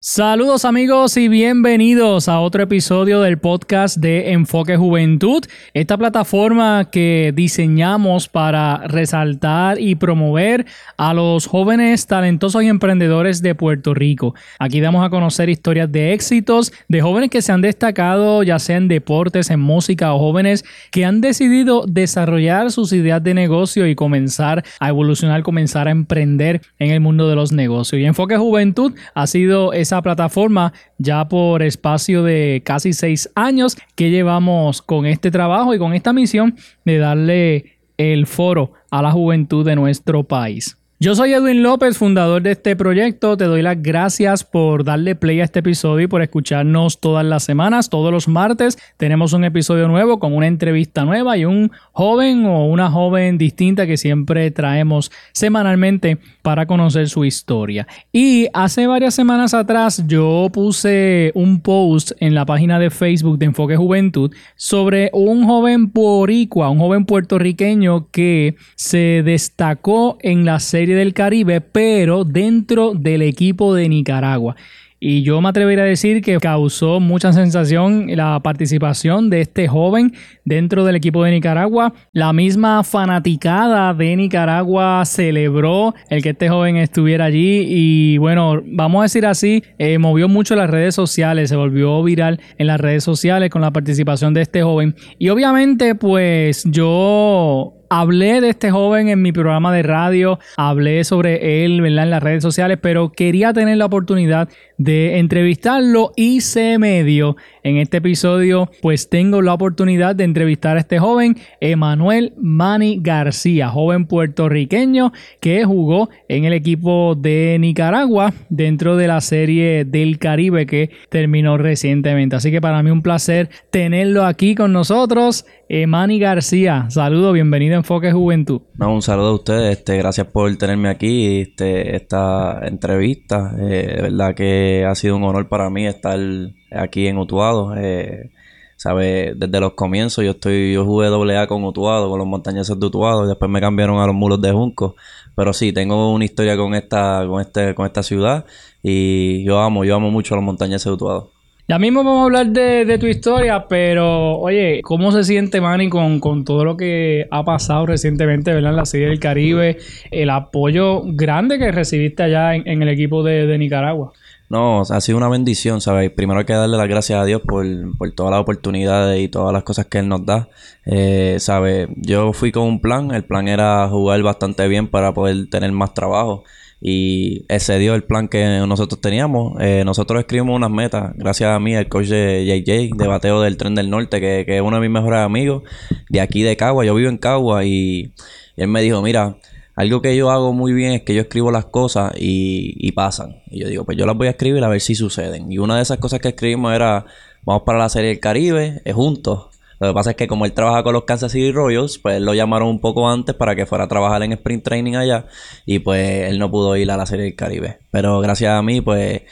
Saludos amigos y bienvenidos a otro episodio del podcast de Enfoque Juventud, esta plataforma que diseñamos para resaltar y promover a los jóvenes talentosos y emprendedores de Puerto Rico. Aquí damos a conocer historias de éxitos de jóvenes que se han destacado ya sea en deportes, en música o jóvenes que han decidido desarrollar sus ideas de negocio y comenzar a evolucionar, comenzar a emprender en el mundo de los negocios. Y Enfoque Juventud ha sido esa plataforma ya por espacio de casi seis años que llevamos con este trabajo y con esta misión de darle el foro a la juventud de nuestro país. Yo soy Edwin López, fundador de este proyecto. Te doy las gracias por darle play a este episodio y por escucharnos todas las semanas. Todos los martes tenemos un episodio nuevo con una entrevista nueva y un joven o una joven distinta que siempre traemos semanalmente para conocer su historia. Y hace varias semanas atrás yo puse un post en la página de Facebook de Enfoque Juventud sobre un joven boricua, un joven puertorriqueño que se destacó en la serie del Caribe, pero dentro del equipo de Nicaragua. Y yo me atrevería a decir que causó mucha sensación la participación de este joven dentro del equipo de Nicaragua. La misma fanaticada de Nicaragua celebró el que este joven estuviera allí y bueno, vamos a decir así, eh, movió mucho las redes sociales, se volvió viral en las redes sociales con la participación de este joven. Y obviamente pues yo Hablé de este joven en mi programa de radio, hablé sobre él en las redes sociales, pero quería tener la oportunidad de entrevistarlo y se me dio. En este episodio, pues tengo la oportunidad de entrevistar a este joven, Emanuel Mani García, joven puertorriqueño que jugó en el equipo de Nicaragua dentro de la serie del Caribe que terminó recientemente. Así que para mí un placer tenerlo aquí con nosotros. Emani García, saludo, bienvenido a Enfoque Juventud. Un saludo a ustedes, este, gracias por tenerme aquí, este, esta entrevista. Eh, verdad que ha sido un honor para mí estar aquí en Utuado. Eh, sabe, desde los comienzos yo estoy, yo jugué doble A con Utuado, con los montañeses de Utuado, y después me cambiaron a los mulos de Junco. Pero sí, tengo una historia con esta, con este, con esta ciudad y yo amo, yo amo mucho a los montañeses de Utuado. Ya mismo vamos a hablar de, tu historia, pero oye, ¿cómo se siente Manny con, con todo lo que ha pasado recientemente ¿verdad? en la Serie del Caribe? El apoyo grande que recibiste allá en, el equipo de, Nicaragua. No, ha sido una bendición, ¿sabes? Primero hay que darle las gracias a Dios por, por todas las oportunidades y todas las cosas que Él nos da. Eh, ¿Sabes? Yo fui con un plan, el plan era jugar bastante bien para poder tener más trabajo y excedió el plan que nosotros teníamos. Eh, nosotros escribimos unas metas, gracias a mí, el coach de JJ, de bateo del Tren del Norte, que, es uno de mis mejores amigos, de aquí de Cagua. Yo vivo en Cagua y, él me dijo, mira, algo que yo hago muy bien es que yo escribo las cosas y, y pasan. Y yo digo, pues yo las voy a escribir a ver si suceden. Y una de esas cosas que escribimos era, vamos para la Serie del Caribe, es juntos lo que pasa es que como él trabaja con los Kansas City Royals, pues lo llamaron un poco antes para que fuera a trabajar en Sprint Training allá y pues él no pudo ir a la Serie del Caribe. Pero gracias a mí, pues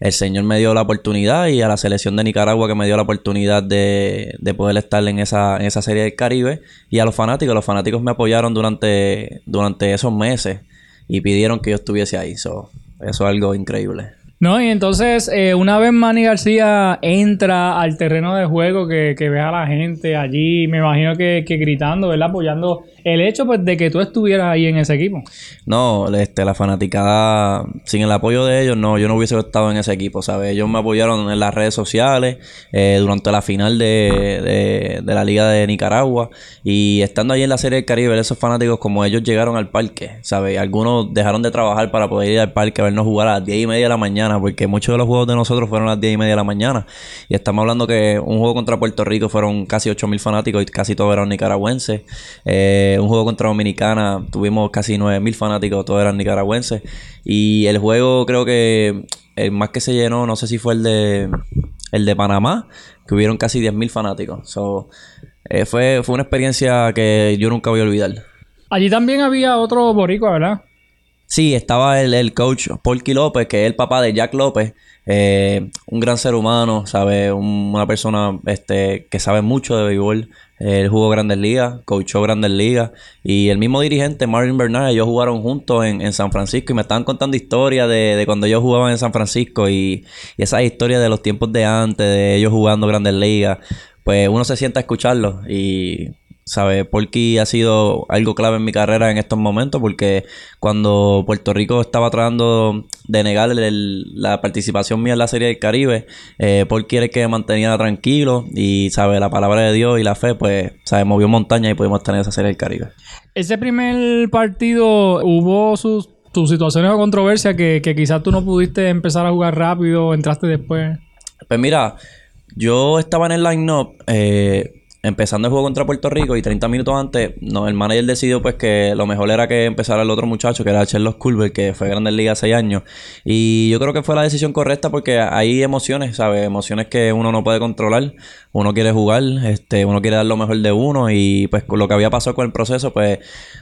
el Señor me dio la oportunidad y a la selección de Nicaragua que me dio la oportunidad de, de poder estar en esa, en esa Serie del Caribe y a los fanáticos. Los fanáticos me apoyaron durante, durante esos meses y pidieron que yo estuviese ahí. eso es algo increíble. No, y entonces, eh, una vez Manny García entra al terreno de juego, que, que ve a la gente allí, me imagino que, que gritando, ¿verdad? Apoyando el hecho pues, de que tú estuvieras ahí en ese equipo. No, este, la fanaticada, sin el apoyo de ellos, no, yo no hubiese estado en ese equipo, ¿sabes? Ellos me apoyaron en las redes sociales eh, durante la final de, de, la Liga de Nicaragua y estando ahí en la Serie del Caribe, esos fanáticos como ellos llegaron al parque, ¿sabes? Algunos dejaron de trabajar para poder ir al parque a vernos jugar a las 10 y media de la mañana porque muchos de los juegos de nosotros fueron a las 10 y media de la mañana. Y estamos hablando que un juego contra Puerto Rico fueron casi 8 mil fanáticos y casi todos eran nicaragüenses. Eh, un juego contra Dominicana tuvimos casi 9 mil fanáticos, todos eran nicaragüenses. Y el juego creo que el más que se llenó, no sé si fue el de el de Panamá, que hubieron casi 10 mil fanáticos. So, eh, fue, fue una experiencia que yo nunca voy a olvidar. Allí también había otro boricua, ¿verdad? Sí, estaba el, el coach Polky López, que es el papá de Jack López. eh, un gran ser humano, sabe, Un- una persona este, que sabe mucho de béisbol. Él jugó Grandes Ligas, coachó Grandes Ligas. Y el mismo dirigente, Marvin Bernard, ellos jugaron juntos en, en San Francisco. Y me estaban contando historias de, de cuando ellos jugaban en San Francisco. Y, y esas historias de los tiempos de antes, de ellos jugando Grandes Ligas. Pues uno se sienta a escucharlo. Y ¿Sabe? Porky ha sido algo clave en mi carrera en estos momentos porque cuando Puerto Rico estaba tratando de negar el- la participación mía en la Serie del Caribe, eh, Porky era el que me mantenía tranquilo y, ¿sabe? La palabra de Dios y la fe, pues, ¿sabe? Movió montaña y pudimos tener esa Serie del Caribe. Ese primer partido hubo sus, sus situaciones o controversias que, que quizás tú no pudiste empezar a jugar rápido, entraste después. Pues mira, yo estaba en el line-up eh, empezando el juego contra Puerto Rico y 30 minutos antes, no, el manager decidió pues que lo mejor era que empezara el otro muchacho, que era Charles Culver, que fue Grandes Ligas hace años. Y yo creo que fue la decisión correcta porque hay emociones, ¿sabes? Emociones que uno no puede controlar. Uno quiere jugar, este, uno quiere dar lo mejor de uno y pues lo que había pasado con el proceso, pues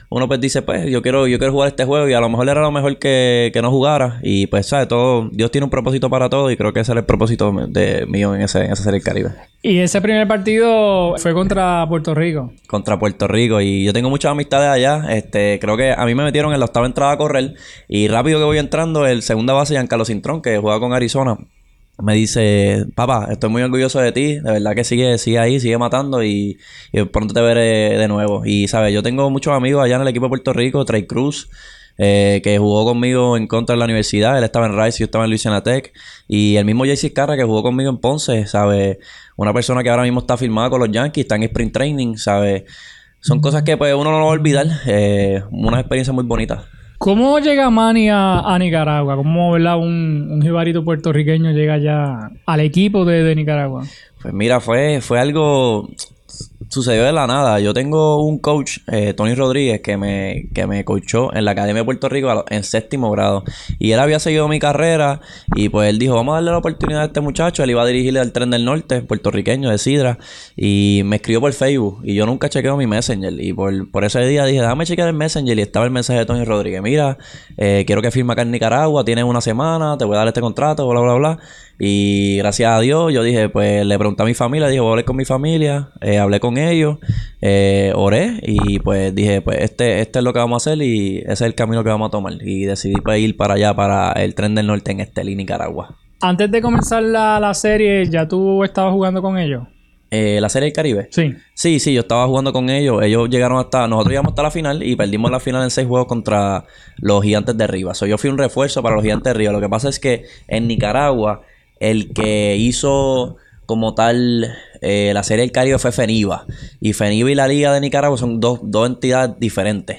uno pues dice, pues yo quiero, yo quiero jugar este juego y a lo mejor era lo mejor que, que no jugara. Y pues, ¿sabes? Todo, Dios tiene un propósito para todo y creo que ese era el propósito de mío en, ese, en esa serie del Caribe. Y ese primer partido fue contra Puerto Rico. contra Puerto Rico y yo tengo muchas amistades allá. Este, creo que a mí me metieron en la octava entrada a correr y rápido que voy entrando, el segunda base Giancarlo Cintrón, que juega con Arizona, me dice, papá, estoy muy orgulloso de ti, de verdad que sigue, sigue ahí, sigue matando y, pronto te veré de nuevo. Y sabes, yo tengo muchos amigos allá en el equipo de Puerto Rico, Trey Cruz, eh, que jugó conmigo en contra de la universidad. Él estaba en Rice y yo estaba en Louisiana Tech. Y el mismo JC Carra que jugó conmigo en Ponce, ¿sabes? Una persona que ahora mismo está firmada con los Yankees, está en sprint training, ¿sabes? Son cosas que pues uno no lo va a olvidar. Eh, una experiencia muy bonita. ¿Cómo llega Manny a, a Nicaragua? ¿Cómo, verdad, un, un jibarito puertorriqueño llega ya al equipo de, de Nicaragua? Pues mira, fue, fue algo. Sucedió de la nada. Yo tengo un coach, eh, Tony Rodríguez, que me, que me coachó en la Academia de Puerto Rico en séptimo grado. Y él había seguido mi carrera. Y pues él dijo: Vamos a darle la oportunidad a este muchacho. Él iba a dirigirle al tren del norte, puertorriqueño de Sidra. Y me escribió por Facebook. Y yo nunca chequeo mi Messenger. Y por, por ese día dije: Déjame chequear el Messenger. Y estaba el mensaje de Tony Rodríguez: Mira, eh, quiero que firme acá en Nicaragua. Tienes una semana. Te voy a dar este contrato. Bla, bla, bla. Y gracias a Dios, yo dije, pues le pregunté a mi familia, dije, voy a hablar con mi familia, eh, hablé con ellos, eh, oré y pues dije, pues este, este es lo que vamos a hacer y ese es el camino que vamos a tomar. Y decidí pues, ir para allá, para el tren del norte en Estelí, Nicaragua. Antes de comenzar la, la serie, ¿ya tú estabas jugando con ellos? Eh, la serie del Caribe. Sí. Sí, sí, yo estaba jugando con ellos. Ellos llegaron hasta. Nosotros llegamos hasta la final y perdimos la final en seis juegos contra los Gigantes de Rivas. So, yo fui un refuerzo para los Gigantes de Rivas. Lo que pasa es que en Nicaragua, el que hizo como tal eh, la serie del Caribe fue FENIVA. Y FENIVA y la Liga de Nicaragua son dos, dos entidades diferentes.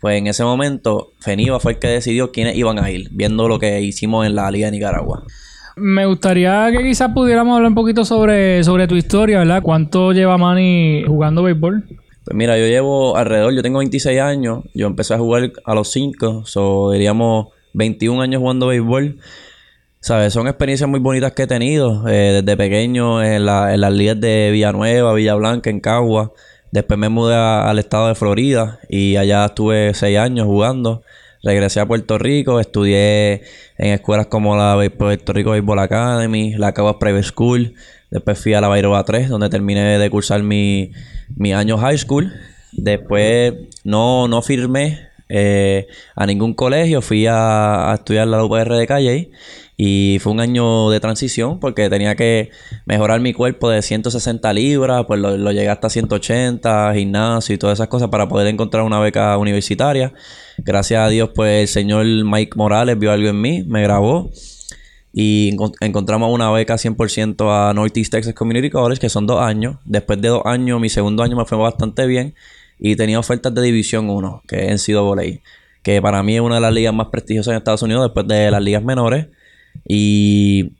Pues en ese momento, FENIVA fue el que decidió quiénes iban a ir, viendo lo que hicimos en la Liga de Nicaragua. Me gustaría que quizás pudiéramos hablar un poquito sobre, sobre tu historia, ¿verdad? ¿Cuánto lleva Manny jugando béisbol? Pues mira, yo llevo alrededor, yo tengo 26 años, yo empecé a jugar a los 5, so diríamos 21 años jugando béisbol. ¿Sabes? Son experiencias muy bonitas que he tenido eh, desde pequeño en, la- en las ligas de Villanueva, Villa Blanca, en Cagua. Después me mudé al estado de Florida y allá estuve 6 años jugando. Regresé a Puerto Rico, estudié en escuelas como la Puerto Rico Baseball Academy, la Caguas Private School. Después fui a la Bairoba 3, donde terminé de cursar mi, mi año high school. Después no, no firmé eh, a ningún colegio, fui a, a estudiar la UPR de Calle y fue un año de transición porque tenía que mejorar mi cuerpo de 160 libras, pues lo, lo llegué hasta 180, gimnasio y todas esas cosas para poder encontrar una beca universitaria. Gracias a Dios, pues el señor Mike Morales vio algo en mí, me grabó y encon- encontramos una beca 100% a Northeast Texas Community College, que son dos años. Después de dos años, mi segundo año me fue bastante bien y tenía ofertas de División 1, que es NCAA, que para mí es una de las ligas más prestigiosas en Estados Unidos después de las ligas menores. Y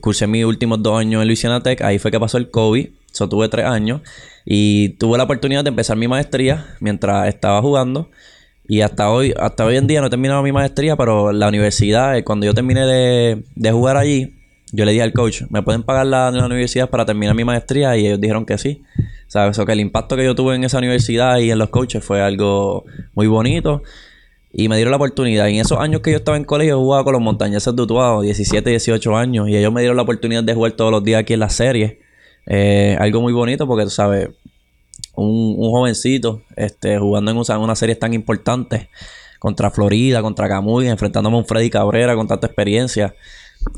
cursé mis últimos dos años en Louisiana Tech. Ahí fue que pasó el COVID. So, tuve tres años. Y tuve la oportunidad de empezar mi maestría mientras estaba jugando. Y hasta hoy, hasta hoy en día no he terminado mi maestría, pero la universidad, eh, cuando yo terminé de, de jugar allí, yo le dije al coach, ¿me pueden pagar la, la universidad para terminar mi maestría? Y ellos dijeron que sí. ¿Sabes? O que el impacto que yo tuve en esa universidad y en los coaches fue algo muy bonito. Y me dieron la oportunidad. En esos años que yo estaba en colegio, jugaba con los montañeses de Utuado, 17, 18 años. Y ellos me dieron la oportunidad de jugar todos los días aquí en la serie. Eh, algo muy bonito porque, tú sabes, un, jovencito este, jugando en una, una serie tan importante contra Florida, contra Camuy, enfrentándome a un Freddy Cabrera con tanta experiencia.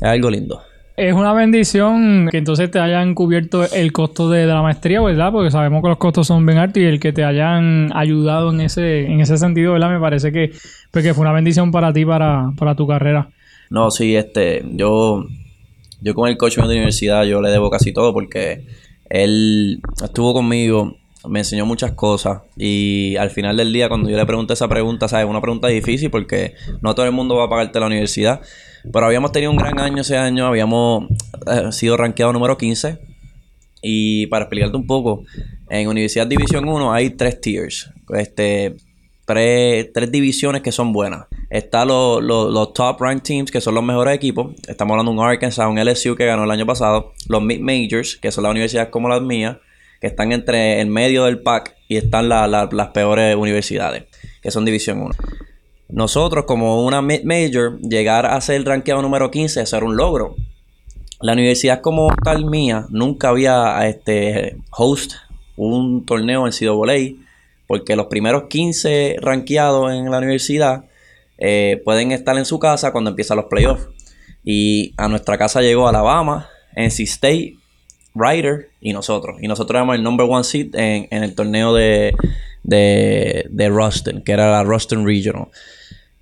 Es algo lindo. Es una bendición que entonces te hayan cubierto el costo de, la maestría, ¿verdad? Porque sabemos que los costos son bien altos y el que te hayan ayudado en ese, en ese sentido, ¿verdad? Me parece que, pues, que fue una bendición para ti, para, para tu carrera. No, sí, este, yo, yo con el coach mío de universidad, yo le debo casi todo porque él estuvo conmigo, me enseñó muchas cosas y al final del día cuando yo le pregunté esa pregunta, ¿sabes? Una pregunta difícil porque no todo el mundo va a pagarte la universidad, pero habíamos tenido un gran año ese año, habíamos eh, sido rankeado número 15 y para explicarte un poco, en Universidad División 1 hay tres tiers, este, tres, tres divisiones que son buenas. Está lo- lo- los top ranked teams, que son los mejores equipos. Estamos hablando de un Arkansas, un LSU que ganó el año pasado. Los mid majors, que son las universidades como las mías, que están entre el medio del pack y están la- la- las peores universidades, que son División 1. Nosotros, como una mid major, llegar a ser rankeado número 15, eso era un logro. La universidad como tal mía nunca había este, host un torneo en Voley, porque los primeros 15 rankeados en la universidad eh, pueden estar en su casa cuando empiezan los playoffs. Y a nuestra casa llegó Alabama, NC State, Ryder y nosotros. Y nosotros éramos el number one seed en, en el torneo de, de, de que era la Ruston Regional.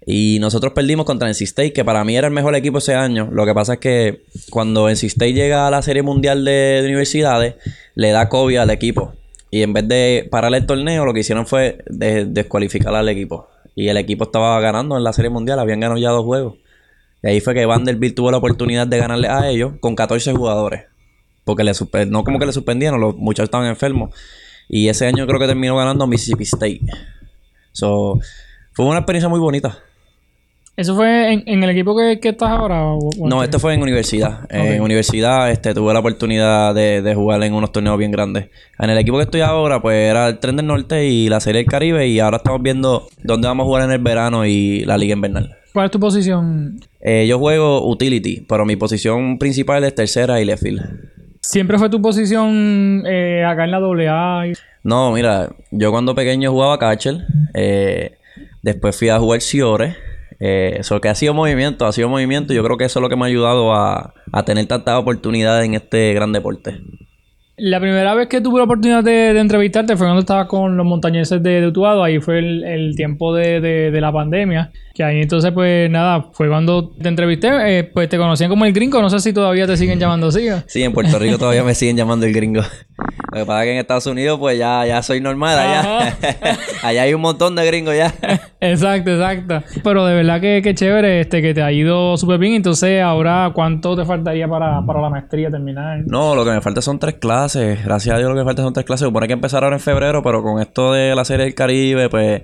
Y nosotros perdimos contra NC State, que para mí era el mejor equipo ese año. Lo que pasa es que cuando NC State llega a la Serie Mundial de, de Universidades, le da COVID al equipo. Y en vez de parar el torneo, lo que hicieron fue de- descualificar al equipo. Y el equipo estaba ganando en la Serie Mundial, habían ganado ya dos juegos. Y ahí fue que Vanderbilt tuvo la oportunidad de ganarle a ellos con 14 jugadores. Porque le no como que le suspendieron, los muchachos estaban enfermos. Y ese año creo que terminó ganando Mississippi State. So, fue una experiencia muy bonita. ¿Eso fue en, en el equipo que, que estás ahora? o- o No, esto fue en universidad. En universidad este, tuve la oportunidad de, de jugar en unos torneos bien grandes. En el equipo que estoy ahora, pues era el Tren del Norte y la Serie del Caribe. Y ahora estamos viendo dónde vamos a jugar en el verano y la Liga Invernal. ¿Cuál es tu posición? Eh, yo juego utility, pero mi posición principal es tercera y left field. ¿Siempre fue tu posición eh, acá en la AA? No, mira, yo cuando pequeño jugaba catcher. eh, después fui a jugar Ciore. Eh, eso que ha sido movimiento, ha sido movimiento. Yo creo que eso es lo que me ha ayudado a, a tener tantas oportunidades en este gran deporte. La primera vez que tuve la oportunidad de, de entrevistarte fue cuando estaba con los montañeses de, de Utuado. Ahí fue el, el tiempo de, de- de la pandemia. Que ahí entonces, pues nada, fue cuando te entrevisté. eh, pues te conocían como el gringo. No sé si todavía te siguen llamando así. ¿eh? Sí, en Puerto Rico todavía me siguen llamando el gringo. Lo que pasa es que en Estados Unidos, pues ya, ya soy normal. Allá, allá hay un montón de gringos ya. Exacto, exacto. Pero de verdad que, que chévere este, que te ha ido súper bien. Entonces, ahora, ¿cuánto te faltaría para, para la maestría terminar? No, lo que me falta son tres clases. Gracias a Dios lo que me falta son tres clases. Supone que empezar ahora en febrero, pero con esto de la serie del Caribe, pues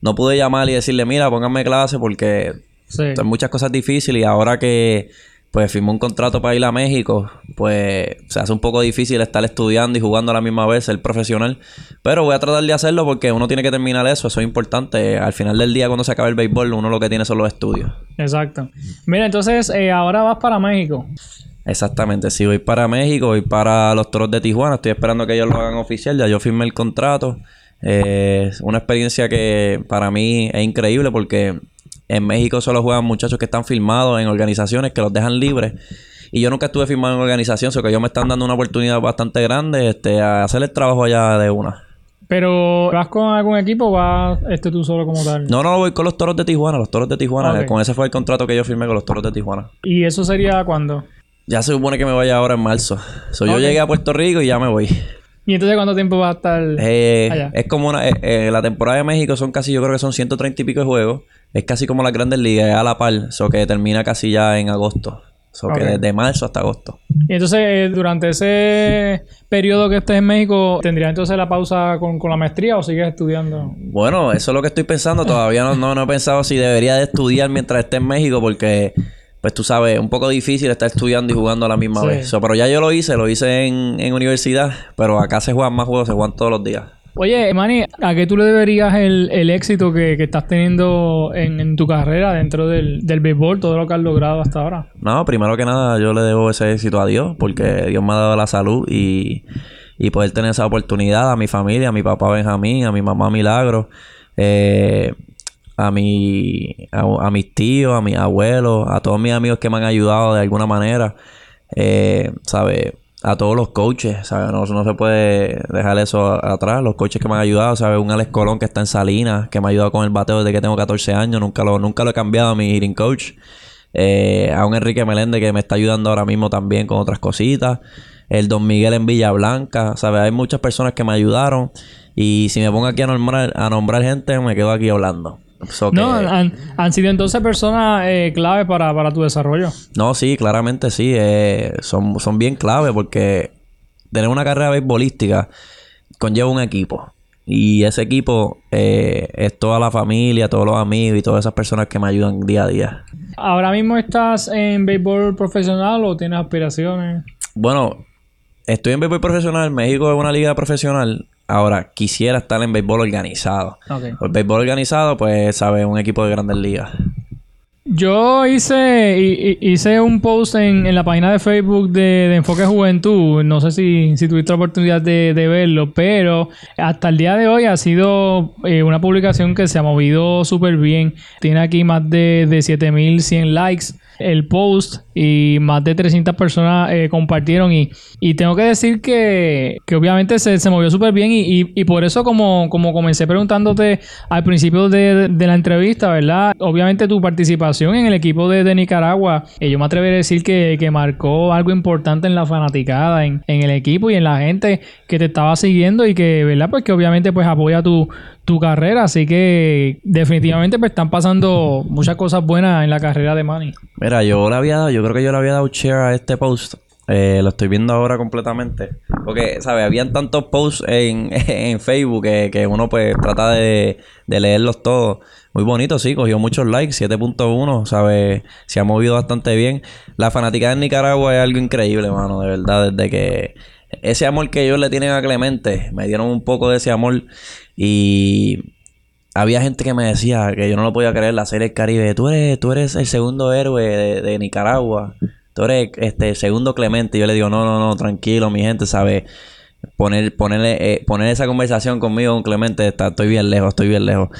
no pude llamar y decirle, mira, pónganme clase porque Sí. hay muchas cosas difíciles y ahora que pues firmó un contrato para ir a México, pues se hace un poco difícil estar estudiando y jugando a la misma vez, ser profesional. Pero voy a tratar de hacerlo porque uno tiene que terminar eso, eso es importante. Al final del día, cuando se acabe el béisbol, uno lo que tiene son los estudios. Exacto. Mira, entonces, eh, ahora vas para México. Exactamente, si voy para México, voy para los Toros de Tijuana, estoy esperando que ellos lo hagan oficial, ya yo firmé el contrato. Eh, es una experiencia que para mí es increíble porque en México solo juegan muchachos que están firmados en organizaciones que los dejan libres. Y yo nunca estuve firmado en organización, sino que ellos me están dando una oportunidad bastante grande este, a hacer el trabajo allá de una. Pero, ¿vas con algún equipo o vas este, tú solo como tal? No, no, voy con los Toros de Tijuana, los Toros de Tijuana. Ok. Con ese fue el contrato que yo firmé con los Toros de Tijuana. ¿Y eso sería cuándo? Ya se supone que me vaya ahora en marzo. So, Yo llegué a Puerto Rico y ya me voy. ¿Y entonces cuánto tiempo vas a estar Eh, allá? es como una. eh, eh, la temporada de México son casi, yo creo que son 130 y pico de juegos. Es casi como las grandes ligas, es a la par. Eso que termina casi ya en agosto. So que Ok. desde marzo hasta agosto. Y entonces, eh, durante ese periodo que estés en México, ¿tendrías entonces la pausa con, con la maestría o sigues estudiando? Bueno, eso es lo que estoy pensando. Todavía no, no, no he pensado si debería de estudiar mientras esté en México porque, pues tú sabes, es un poco difícil estar estudiando y jugando a la misma Sí. vez. So, pero ya yo lo hice, lo hice en, en universidad, pero acá se juegan más juegos, se juegan todos los días. Oye, Manny, ¿a qué tú le deberías el, el éxito que, que estás teniendo en, en tu carrera dentro del, del béisbol, todo lo que has logrado hasta ahora? No, primero que nada yo le debo ese éxito a Dios porque Dios me ha dado la salud y, y poder tener esa oportunidad a mi familia, a mi papá Benjamín, a mi mamá Milagro, eh, a, mi, a, a mis tíos, a mis abuelos, a todos mis amigos que me han ayudado de alguna manera, eh, ¿sabes? A todos los coaches, ¿sabes? No, no se puede dejar eso atrás. Los coaches que me han ayudado, ¿sabes? Un Alex Colón que está en Salinas, que me ha ayudado con el bateo desde que tengo 14 años. Nunca lo, nunca lo he cambiado a mi hitting coach. Eh, a un Enrique Meléndez que me está ayudando ahora mismo también con otras cositas. El Don Miguel en Villa Blanca, ¿sabes? Hay muchas personas que me ayudaron. Y si me pongo aquí a nombrar, a nombrar gente, me quedo aquí hablando. So que- No, han, han sido entonces personas eh, clave para, para tu desarrollo. no, sí, claramente sí. eh, son, son bien clave porque tener una carrera beisbolística conlleva un equipo. Y ese equipo eh, es toda la familia, todos los amigos y todas esas personas que me ayudan día a día. ¿Ahora mismo estás en béisbol profesional o tienes aspiraciones? Bueno, estoy en béisbol profesional. México es una liga profesional. Ahora, quisiera estar en béisbol organizado. Ok. El béisbol organizado, pues, sabe, un equipo de grandes ligas. Yo hice, hi- hi- hice un post en, en la página de Facebook de, de Enfoque Juventud. No sé si, si tuviste la oportunidad de, de verlo, pero hasta el día de hoy ha sido eh, una publicación que se ha movido súper bien. Tiene aquí más de, de 7100 likes el post y más de 300 personas eh, compartieron. Y, y tengo que decir que, que obviamente se, se movió súper bien. Y, y- y por eso, como, como comencé preguntándote al principio de, de la entrevista, ¿verdad? Obviamente tu participación en el equipo de, de Nicaragua, eh, yo me atrevería a decir que, que marcó algo importante en la fanaticada, en, en el equipo y en la gente que te estaba siguiendo y que, ¿verdad? Pues que obviamente pues apoya tu, tu carrera. Así que definitivamente pues están pasando muchas cosas buenas en la carrera de Manny. Mira, yo le había dado, yo creo que yo le había dado share a este post. Eh, lo estoy viendo ahora completamente. Porque, ¿sabes? Habían tantos posts en, en Facebook que, que uno pues trata de, de leerlos todos. Muy bonito, sí, cogió muchos likes, 7.1, ¿sabes? Se ha movido bastante bien. La fanática de Nicaragua es algo increíble, mano, de verdad. Desde que ese amor que ellos le tienen a Clemente, me dieron un poco de ese amor. Y había gente que me decía que yo no lo podía creer, la serie del Caribe, tú eres, tú eres el segundo héroe de, Nicaragua, tú eres este segundo Clemente. Y yo le digo, no, no, no, tranquilo, mi gente, ¿sabes? Poner, ponerle, eh, poner esa conversación conmigo con Clemente, está, estoy bien lejos, estoy bien lejos.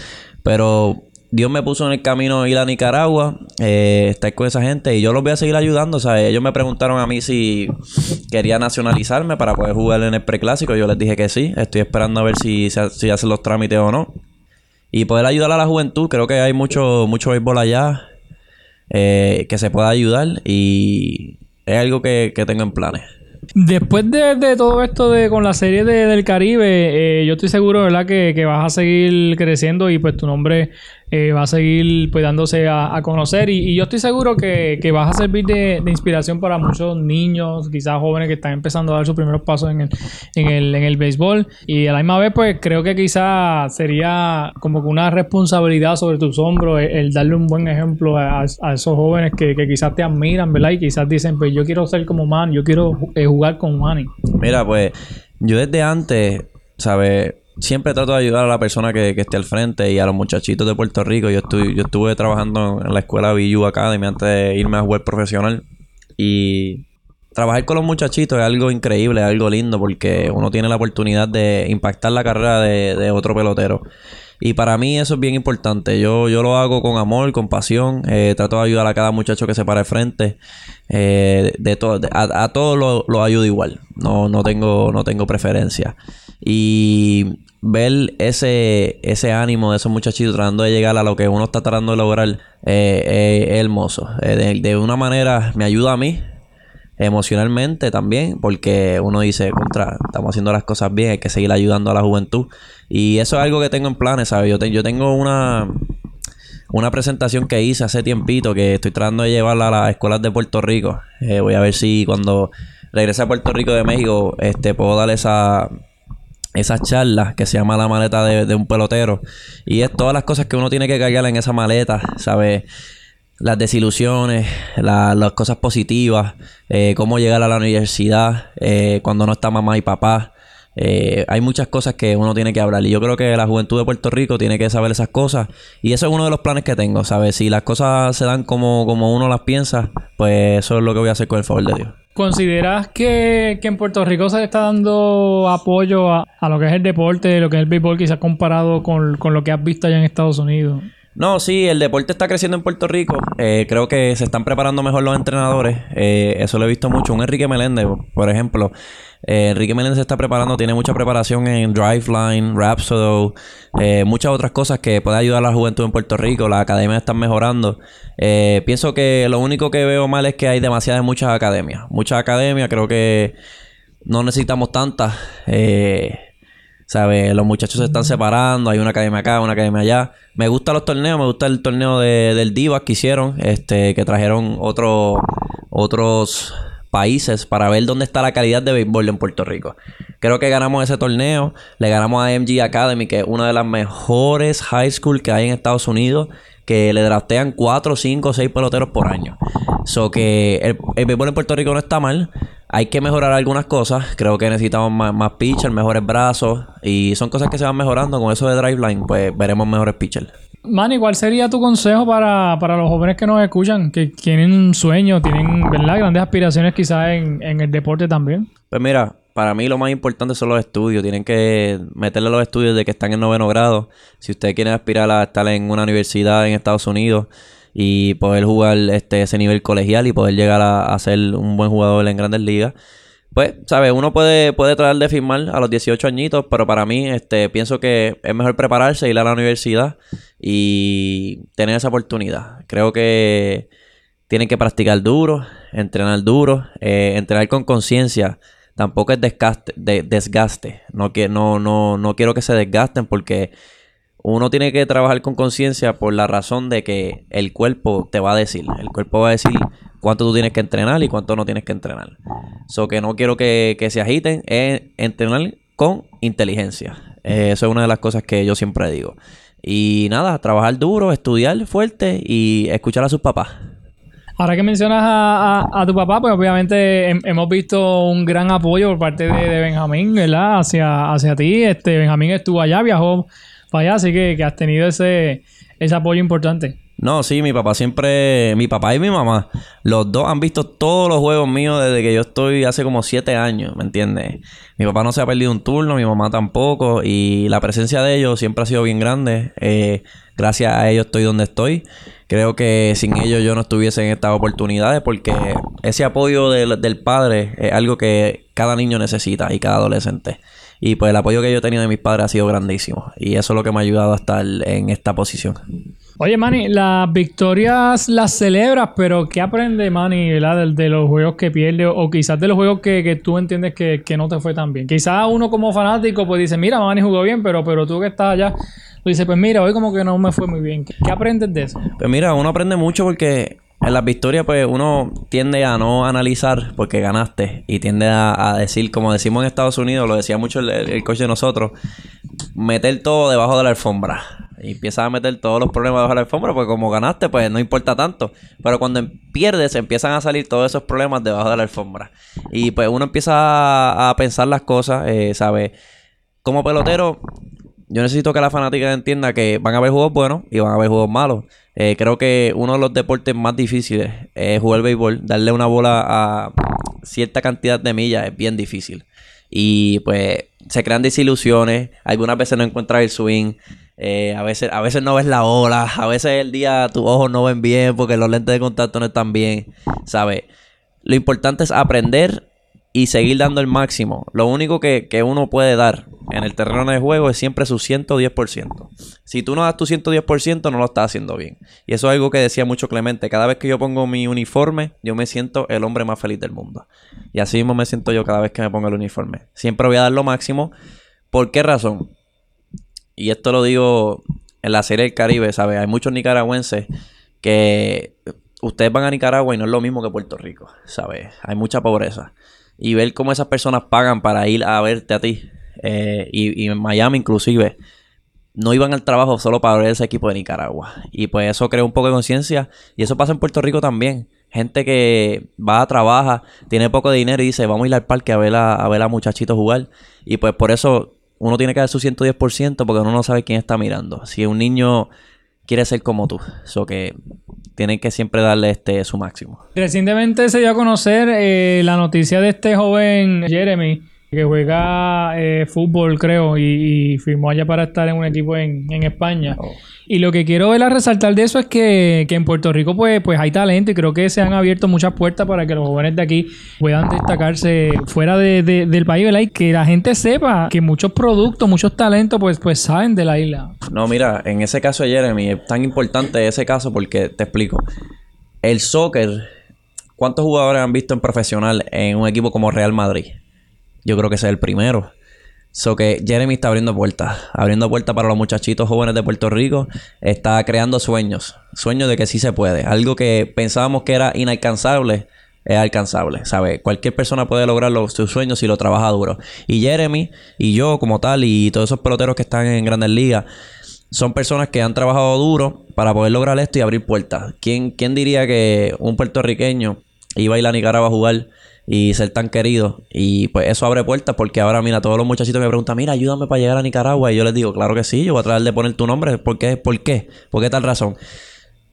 Pero Dios me puso en el camino ir a Nicaragua, eh, estar con esa gente y yo los voy a seguir ayudando. ¿sabes? Ellos me preguntaron a mí si quería nacionalizarme para poder jugar en el preclásico. Yo les dije que sí. Estoy esperando a ver si, si hacen los trámites o no. Y poder ayudar a la juventud. Creo que hay mucho, mucho béisbol allá eh, que se pueda ayudar y es algo que, que tengo en planes. Después de, de todo esto de con la serie de- del Caribe, eh, yo estoy seguro, ¿verdad? Que, que vas a seguir creciendo y pues tu nombre eh, va a seguir pues dándose a, conocer y, yo estoy seguro que, que vas a servir de, inspiración para muchos niños, quizás jóvenes que están empezando a dar sus primeros pasos en el, en el, en el béisbol y a la misma vez pues creo que quizás sería como que una responsabilidad sobre tus hombros el, el darle un buen ejemplo a, a esos jóvenes que, que quizás te admiran, ¿verdad? Y quizás dicen pues yo quiero ser como Man, yo quiero eh, jugar con Manny. Mira, pues yo desde antes, ¿sabes? Siempre trato de ayudar a la persona que, que esté al frente y a los muchachitos de Puerto Rico. Yo, estuve yo estuve trabajando en la escuela BU Academy antes de irme a jugar profesional. Y trabajar con los muchachitos es algo increíble, es algo lindo porque uno tiene la oportunidad de impactar la carrera de, otro pelotero. Y para mí eso es bien importante. Yo, yo lo hago con amor, con pasión. Eh, trato de ayudar a cada muchacho que se para frente. Eh, de todo, de- a, a todos lo, lo ayudo igual. No, no tengo, no tengo preferencia. Y ver ese, ese ánimo de esos muchachitos tratando de llegar a lo que uno está tratando de lograr eh, eh, es hermoso. Eh, de, una manera me ayuda a mí emocionalmente también, porque uno dice, contra, estamos haciendo las cosas bien, hay que seguir ayudando a la juventud. Y eso es algo que tengo en planes, ¿sabes? Yo, te- yo tengo una, una presentación que hice hace tiempito que estoy tratando de llevarla a las escuelas de Puerto Rico. Voy a ver si cuando regrese a Puerto Rico de México este, puedo dar esa, esas charlas que se llama la maleta de, de un pelotero. Y es todas las cosas que uno tiene que cargar en esa maleta, ¿sabes? las desilusiones, la- las cosas positivas, eh, cómo llegar a la universidad eh, cuando no está mamá y papá. Eh, hay muchas cosas que uno tiene que hablar y yo creo que la juventud de Puerto Rico tiene que saber esas cosas y eso es uno de los planes que tengo, ¿sabes? Si las cosas se dan como, como uno las piensa, pues eso es lo que voy a hacer con el favor de Dios. ¿Consideras que, que en Puerto Rico se está dando apoyo a, a lo que es el deporte, lo que es el béisbol, quizás comparado con, con lo que has visto allá en Estados Unidos? No, sí, el deporte está creciendo en Puerto Rico. Eh, creo que se están preparando mejor los entrenadores. Eh, eso lo he visto mucho. Un Enrique Meléndez, por ejemplo. Eh, Enrique Meléndez se está preparando, tiene mucha preparación en Driveline, Rhapsody, eh, muchas otras cosas que puede ayudar a la juventud en Puerto Rico. Las academias están mejorando. Eh, pienso que lo único que veo mal es que hay demasiadas muchas academias. Muchas academias, creo que no necesitamos tantas. Eh, ¿Sabes? Los muchachos se están separando, hay una academia acá, una academia allá. Me gustan los torneos, me gusta el torneo de, del Divas que hicieron, este, que trajeron otro, otros países para ver dónde está la calidad de béisbol en Puerto Rico. Creo que ganamos ese torneo, le ganamos a MG Academy, que es una de las mejores high school que hay en Estados Unidos, que le draftean 4, 5, 6 peloteros por año. So que el, el béisbol en Puerto Rico no está mal. Hay que mejorar algunas cosas. Creo que necesitamos más, más pitchers, mejores brazos. Y son cosas que se van mejorando. Con eso de Driveline, pues veremos mejores pitchers. Manny, ¿cuál sería tu consejo para, para los jóvenes que nos escuchan, que tienen un sueño, tienen ¿verdad? grandes aspiraciones quizás en, en el deporte también? Pues mira, para mí lo más importante son los estudios. Tienen que meterle los estudios de que están en noveno grado. Si usted quiere aspirar a estar en una universidad en Estados Unidos y poder jugar este ese nivel colegial y poder llegar a, a ser un buen jugador en grandes ligas, pues, ¿sabes? Uno puede, puede tratar de firmar a los 18 añitos, pero para mí, este, pienso que es mejor prepararse, ir a la universidad y tener esa oportunidad. Creo que tienen que practicar duro, entrenar duro, eh, entrenar con conciencia. Tampoco es desgaste, de- desgaste. No, que, no, no, no quiero que se desgasten porque uno tiene que trabajar con conciencia por la razón de que el cuerpo te va a decir. El cuerpo va a decir cuánto tú tienes que entrenar y cuánto no tienes que entrenar. So que no quiero que, que se agiten. Es entrenar con inteligencia. Eh, eso es una de las cosas que yo siempre digo. Y nada, trabajar duro, estudiar fuerte y escuchar a sus papás. Ahora que mencionas a, a- tu papá, pues obviamente hem- hemos visto un gran apoyo por parte de, de Benjamín, ¿verdad? Hacia, hacia ti. Este, Benjamín estuvo allá, viajó para allá, así que, que has tenido ese, ese apoyo importante. No, sí, mi papá siempre, mi papá y mi mamá, los dos han visto todos los juegos míos desde que yo estoy hace como siete años, ¿me entiendes? Mi papá no se ha perdido un turno, mi mamá tampoco, y la presencia de ellos siempre ha sido bien grande. Eh, gracias a ellos estoy donde estoy. Creo que sin ellos yo no estuviese en estas oportunidades porque ese apoyo del, del padre es algo que cada niño necesita y cada adolescente. Y pues el apoyo que yo he tenido de mis padres ha sido grandísimo. Y eso es lo que me ha ayudado a estar en esta posición. Oye, Manny, las victorias las celebras, pero ¿qué aprende Manny ¿verdad? De, de los juegos que pierde o quizás de los juegos que, que tú entiendes que, que no te fue tan bien? Quizás uno como fanático pues dice, mira, Manny jugó bien, pero, pero tú que estás allá, tú dices, pues mira, hoy como que no me fue muy bien. ¿Qué, qué aprendes de eso? Pues mira, uno aprende mucho porque en las victorias, pues uno tiende a no analizar porque ganaste y tiende a, decir, como decimos en Estados Unidos, lo decía mucho el, el, coach de nosotros, meter todo debajo de la alfombra. Y empiezas a meter todos los problemas debajo de la alfombra, porque como ganaste, pues no importa tanto. Pero cuando pierdes, empiezan a salir todos esos problemas debajo de la alfombra. Y pues uno empieza a, a pensar las cosas, eh, ¿sabes? Como pelotero, yo necesito que la fanática entienda que van a haber juegos buenos y van a haber juegos malos. Eh, creo que uno de los deportes más difíciles es jugar béisbol. Darle una bola a cierta cantidad de millas es bien difícil. Y pues se crean desilusiones. Algunas veces no encuentras el swing. Eh, a, veces, a veces no ves la ola. A veces el día tus ojos no ven bien porque los lentes de contacto no están bien. ¿Sabes? Lo importante es aprender y seguir dando el máximo. Lo único que, que uno puede dar en el terreno de juego es siempre su 110%. Si tú no das tu 110%, no lo estás haciendo bien. Y eso es algo que decía mucho Clemente. Cada vez que yo pongo mi uniforme, yo me siento el hombre más feliz del mundo. Y así mismo me siento yo cada vez que me pongo el uniforme. Siempre voy a dar lo máximo. ¿Por qué razón? Y esto lo digo en la serie del Caribe, ¿sabes? Hay muchos nicaragüenses que ustedes van a Nicaragua y no es lo mismo que Puerto Rico, ¿sabes? Hay mucha pobreza. Y ver cómo esas personas pagan para ir a verte a ti, eh, y, y en Miami inclusive, no iban al trabajo solo para ver ese equipo de Nicaragua. Y pues eso crea un poco de conciencia. Y eso pasa en Puerto Rico también. Gente que va a trabajar, tiene poco de dinero y dice, vamos a ir al parque a ver a, a ver a muchachitos jugar. Y pues por eso uno tiene que dar su 110% porque uno no sabe quién está mirando. Si un niño quiere ser como tú, eso que tienen que siempre darle este su máximo. Recientemente se dio a conocer eh, la noticia de este joven Jeremy que juega eh, fútbol, creo, y, y firmó allá para estar en un equipo en, en España. Oh. Y lo que quiero ver a resaltar de eso es que, que en Puerto Rico pues, pues hay talento y creo que se han abierto muchas puertas para que los jóvenes de aquí puedan destacarse fuera de- de- del país, ¿verdad? Y que la gente sepa que muchos productos, muchos talentos pues, pues saben de la isla. No, mira, en ese caso Jeremy es tan importante ese caso porque te explico. El soccer, ¿cuántos jugadores han visto en profesional en un equipo como Real Madrid? Yo creo que es el primero. So que Jeremy está abriendo puertas, abriendo puertas para los muchachitos jóvenes de Puerto Rico, está creando sueños, sueños de que sí se puede, algo que pensábamos que era inalcanzable, es alcanzable, ¿sabes? Cualquier persona puede lograr sus sueños si lo trabaja duro. Y Jeremy y yo como tal y todos esos peloteros que están en Grandes Ligas son personas que han trabajado duro para poder lograr esto y abrir puertas. ¿Quién, quién diría que un puertorriqueño iba a ir a Nicaragua a jugar y ser tan querido? Y pues eso abre puertas porque ahora, mira, todos los muchachitos me preguntan, mira, ayúdame para llegar a Nicaragua. Y yo les digo, claro que sí, yo voy a tratar de poner tu nombre. ¿Por qué? ¿Por qué? ¿Por qué tal razón?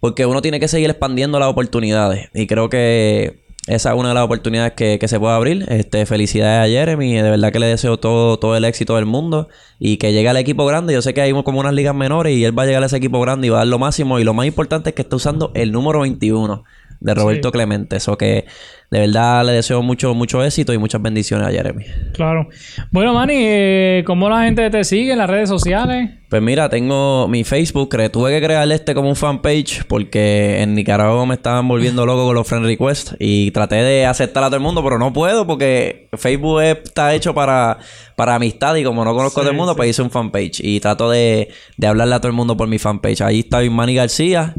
Porque uno tiene que seguir expandiendo las oportunidades. Y creo que esa es una de las oportunidades que, que se puede abrir. Este, felicidades a Jeremy. De verdad que le deseo todo, todo el éxito del mundo. Y que llegue al equipo grande. Yo sé que hay como unas ligas menores. Y él va a llegar a ese equipo grande y va a dar lo máximo. Y lo más importante es que está usando el número 21 de Roberto Sí. Clemente. Eso que de verdad le deseo mucho, mucho éxito y muchas bendiciones a Jeremy. Claro. Bueno, Manny, eh, ¿cómo la gente te sigue en las redes sociales? Pues mira, tengo mi Facebook, tuve que crearle este como un fanpage porque en Nicaragua me estaban volviendo loco con los friend requests y traté de aceptar a todo el mundo, pero no puedo porque Facebook es- está hecho para, para amistad y como no conozco a todo el mundo, pues hice un fanpage y trato de, de hablarle a todo el mundo por mi fanpage. Ahí está Manny García,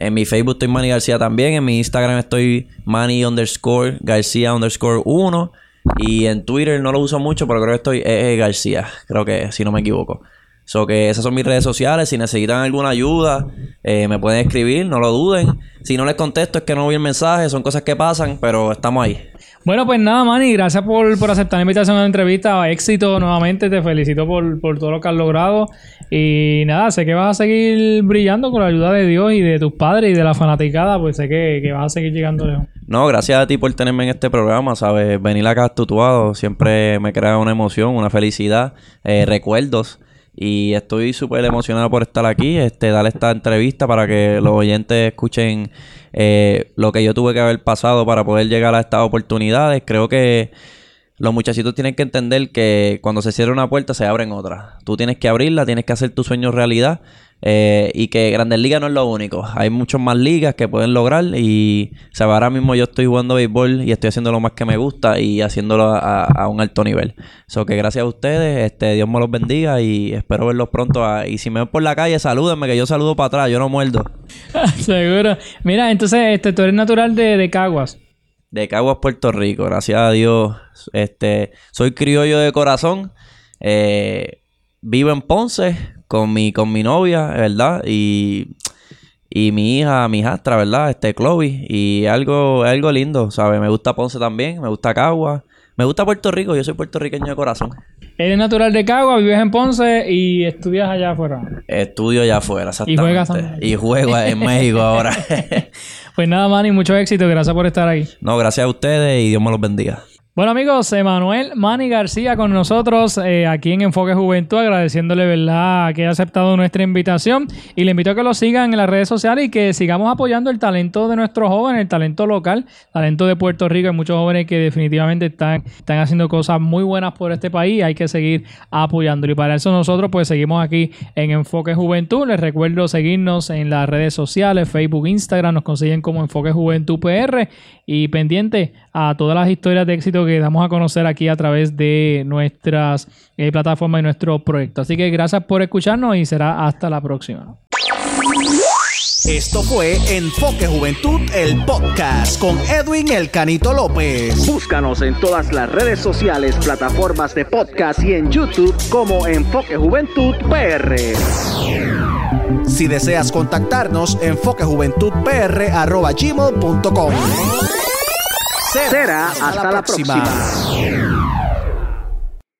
en mi Facebook estoy Manny García también, en mi Instagram estoy Manny underscore García underscore 1 y en Twitter no lo uso mucho, pero creo que estoy EE García, creo que si no me equivoco. So que esas son mis redes sociales. Si necesitan alguna ayuda, eh, me pueden escribir, no lo duden. Si no les contesto es que no vi el mensaje, son cosas que pasan, pero estamos ahí. Bueno, pues nada, Manny, gracias por, por aceptar la invitación a la entrevista. Éxito nuevamente, te felicito por, por todo lo que has logrado. Y nada, sé que vas a seguir brillando con la ayuda de Dios y de tus padres y de la fanaticada, pues sé que, que vas a seguir llegando lejos. No, gracias a ti por tenerme en este programa, ¿sabes? Venir acá tutuado siempre me crea una emoción, una felicidad, eh, recuerdos. Y estoy súper emocionado por estar aquí, este, darle esta entrevista para que los oyentes escuchen eh, lo que yo tuve que haber pasado para poder llegar a estas oportunidades. Creo que los muchachitos tienen que entender que cuando se cierra una puerta se abren otras. Tú tienes que abrirla, tienes que hacer tu sueño realidad. Eh, y que Grandes Ligas no es lo único. Hay muchas más ligas que pueden lograr. Y ¿sabes? ahora mismo yo estoy jugando béisbol y estoy haciendo lo más que me gusta y haciéndolo a, a un alto nivel. So que gracias a ustedes, este, Dios me los bendiga y espero verlos pronto. a- y si me ven por la calle, salúdenme, que yo saludo para atrás, yo no muerdo. Seguro. Mira, entonces, este, tú eres natural de, de Caguas. De Caguas, Puerto Rico, gracias a Dios. Este, soy criollo de corazón. eh, vivo en Ponce con mi, con mi novia, ¿verdad? Y, y mi hija, mi hijastra, ¿verdad? Este, Chloe. Y algo, algo lindo, ¿sabes? Me gusta Ponce también, me gusta Caguas. Me gusta Puerto Rico, yo soy puertorriqueño de corazón. Eres natural de Caguas, vives en Ponce y estudias allá afuera. Estudio allá afuera, Y juegas exactamente. Y juego en México ahora. Pues nada, Manny, mucho éxito. Gracias por estar ahí. no, gracias a ustedes y Dios me los bendiga. Bueno amigos, Emanuel Manny García con nosotros eh, aquí en Enfoque Juventud, agradeciéndole verdad que haya aceptado nuestra invitación y le invito a que lo sigan en las redes sociales y que sigamos apoyando el talento de nuestros jóvenes, el talento local, talento de Puerto Rico. Hay muchos jóvenes que definitivamente están, están haciendo cosas muy buenas por este país y hay que seguir apoyándolo. Y para eso nosotros pues seguimos aquí en Enfoque Juventud. Les recuerdo seguirnos en las redes sociales, Facebook, Instagram, nos consiguen como Enfoque Juventud PR y pendiente a todas las historias de éxito que que damos a conocer aquí a través de nuestras eh, plataformas y nuestro proyecto. Así que gracias por escucharnos y será hasta la próxima. Esto fue Enfoque Juventud, el podcast con Edwin El Canito López. Búscanos en todas las redes sociales, plataformas de podcast y en YouTube como Enfoque Juventud PR. Si deseas contactarnos, enfoquejuventudpr.gmail.com Será hasta, la próxima.